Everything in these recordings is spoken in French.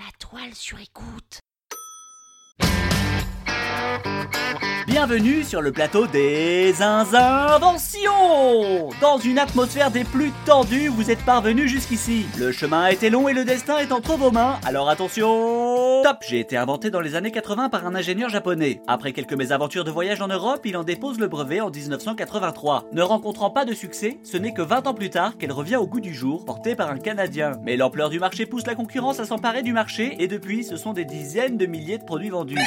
La toile sur écoute. Bienvenue sur le plateau des inventions Dans une atmosphère des plus tendues, vous êtes parvenus jusqu'ici. Le chemin a été long et le destin est entre vos mains, alors attention Top J'ai été inventé dans les années 80 par un ingénieur japonais. Après quelques mésaventures de voyage en Europe, il en dépose le brevet en 1983. Ne rencontrant pas de succès, ce n'est que 20 ans plus tard qu'elle revient au goût du jour, portée par un Canadien. Mais l'ampleur du marché pousse la concurrence à s'emparer du marché, et depuis, ce sont des dizaines de milliers de produits vendus.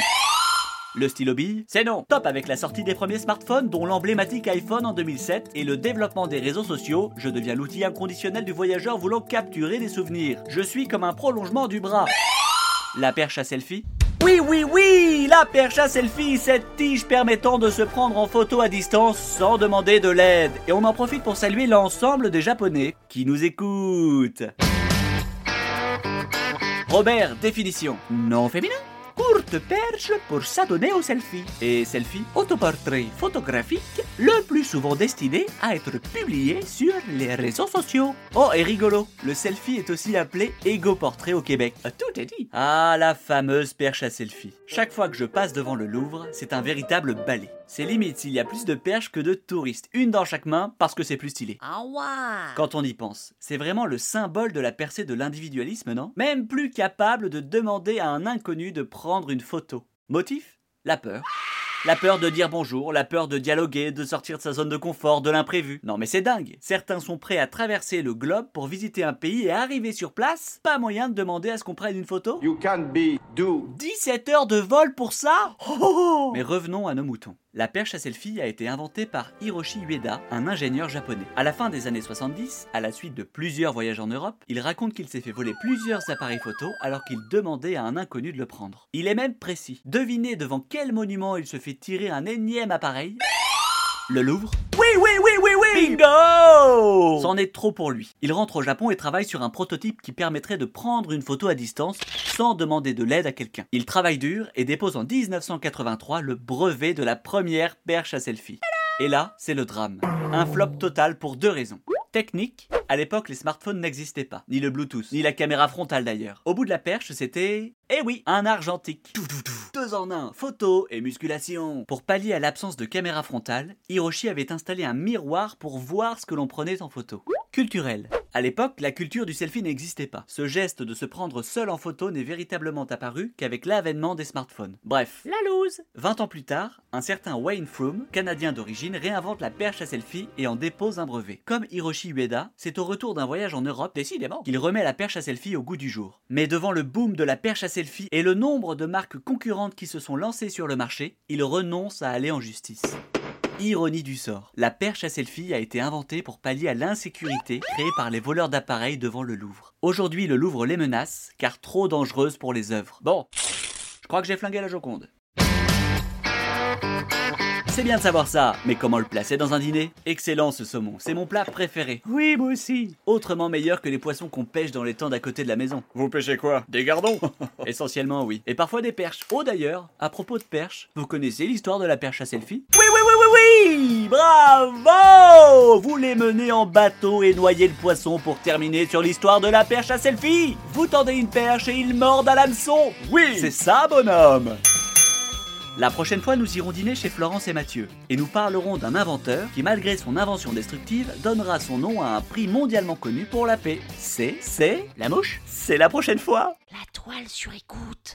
Le stylo bille C'est non. Top avec la sortie des premiers smartphones, dont l'emblématique iPhone en 2007, et le développement des réseaux sociaux, je deviens l'outil inconditionnel du voyageur voulant capturer des souvenirs. Je suis comme un prolongement du bras. La perche à selfie oui, oui, oui, la perche à selfie, cette tige permettant de se prendre en photo à distance sans demander de l'aide. Et on en profite pour saluer l'ensemble des Japonais qui nous écoutent. Robert, définition. Non féminin courte perche pour s'adonner au selfie. Et selfie, autoportrait photographique, le plus souvent destiné à être publié sur les réseaux sociaux. Oh, et rigolo, le selfie est aussi appelé ego portrait au Québec. Ah, tout est dit. Ah, la fameuse perche à selfie. Chaque fois que je passe devant le Louvre, c'est un véritable balai. C'est limite s'il y a plus de perches que de touristes, une dans chaque main parce que c'est plus stylé. Ah ouais Quand on y pense, c'est vraiment le symbole de la percée de l'individualisme, non? Même plus capable de demander à un inconnu de prendre une photo. Motif? La peur. La peur de dire bonjour, la peur de dialoguer, de sortir de sa zone de confort, de l'imprévu. Non mais c'est dingue. Certains sont prêts à traverser le globe pour visiter un pays et arriver sur place, pas moyen de demander à ce qu'on prenne une photo You can be do. 17 heures de vol pour ça? Oh Mais revenons à nos moutons. La perche à selfie a été inventée par Hiroshi Ueda, un ingénieur japonais. À la fin des années 70, à la suite de plusieurs voyages en Europe, il raconte qu'il s'est fait voler plusieurs appareils photo alors qu'il demandait à un inconnu de le prendre. Il est même précis. Devinez devant quel monument il se fait tirer un énième appareil le Louvre Oui, oui, oui, oui, oui Bingo C'en est trop pour lui. Il rentre au Japon et travaille sur un prototype qui permettrait de prendre une photo à distance sans demander de l'aide à quelqu'un. Il travaille dur et dépose en 1983 le brevet de la première perche à selfie. Et là, c'est le drame. Un flop total pour deux raisons. Technique, à l'époque les smartphones n'existaient pas, ni le Bluetooth, ni la caméra frontale d'ailleurs. Au bout de la perche, c'était... Eh oui, un argentique. Deux en un, photo et musculation. Pour pallier à l'absence de caméra frontale, Hiroshi avait installé un miroir pour voir ce que l'on prenait en photo. Culturel. À l'époque, la culture du selfie n'existait pas. Ce geste de se prendre seul en photo n'est véritablement apparu qu'avec l'avènement des smartphones. Bref, la loose 20 ans plus tard, un certain Wayne Froome, canadien d'origine, réinvente la perche à selfie et en dépose un brevet. Comme Hiroshi Ueda, c'est au retour d'un voyage en Europe, décidément, qu'il remet la perche à selfie au goût du jour. Mais devant le boom de la perche à selfie et le nombre de marques concurrentes qui se sont lancées sur le marché, il renonce à aller en justice. Ironie du sort. La perche à selfie a été inventée pour pallier à l'insécurité créée par les voleurs d'appareils devant le Louvre. Aujourd'hui, le Louvre les menace, car trop dangereuse pour les œuvres. Bon, je crois que j'ai flingué la Joconde. C'est bien de savoir ça, mais comment le placer dans un dîner? Excellent ce saumon, c'est mon plat préféré. Oui, moi aussi. Autrement meilleur que les poissons qu'on pêche dans les temps d'à côté de la maison. Vous pêchez quoi? Des gardons? Essentiellement, oui. Et parfois des perches. Oh d'ailleurs, à propos de perches, vous connaissez l'histoire de la perche à selfie? Oui, oui, oui, oui, oui Bravo! Vous les menez en bateau et noyez le poisson pour terminer sur l'histoire de la perche à selfie. Vous tendez une perche et il mord à l'hameçon. Oui. C'est ça, bonhomme. La prochaine fois, nous irons dîner chez Florence et Mathieu, et nous parlerons d'un inventeur qui, malgré son invention destructive, donnera son nom à un prix mondialement connu pour la paix. C'est, c'est, la mouche. C'est la prochaine fois. La toile sur écoute.